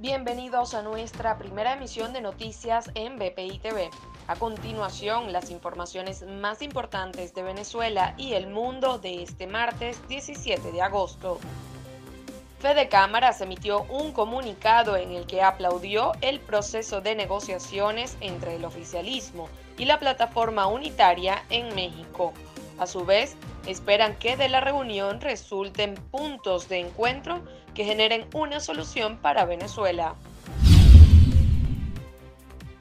Bienvenidos a nuestra primera emisión de noticias en BPI TV. A continuación, las informaciones más importantes de Venezuela y el mundo de este martes 17 de agosto. Fede Cámaras emitió un comunicado en el que aplaudió el proceso de negociaciones entre el oficialismo y la plataforma unitaria en México. A su vez, esperan que de la reunión resulten puntos de encuentro que generen una solución para Venezuela.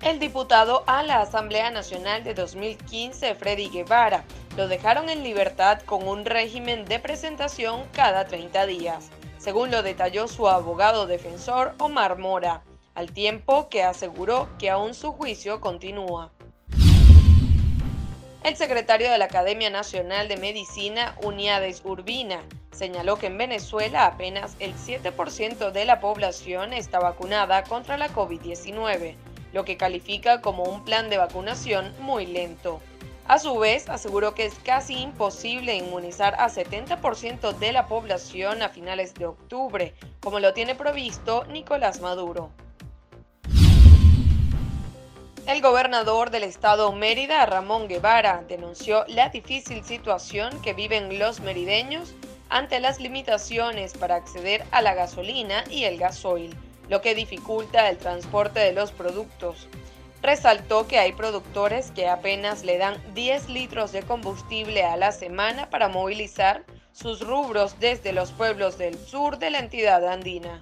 El diputado a la Asamblea Nacional de 2015, Freddy Guevara, lo dejaron en libertad con un régimen de presentación cada 30 días, según lo detalló su abogado defensor Omar Mora, al tiempo que aseguró que aún su juicio continúa. El secretario de la Academia Nacional de Medicina, Uniades Urbina, señaló que en Venezuela apenas el 7% de la población está vacunada contra la COVID-19, lo que califica como un plan de vacunación muy lento. A su vez, aseguró que es casi imposible inmunizar a 70% de la población a finales de octubre, como lo tiene previsto Nicolás Maduro. El gobernador del estado Mérida, Ramón Guevara, denunció la difícil situación que viven los merideños ante las limitaciones para acceder a la gasolina y el gasoil, lo que dificulta el transporte de los productos. Resaltó que hay productores que apenas le dan 10 litros de combustible a la semana para movilizar sus rubros desde los pueblos del sur de la entidad andina.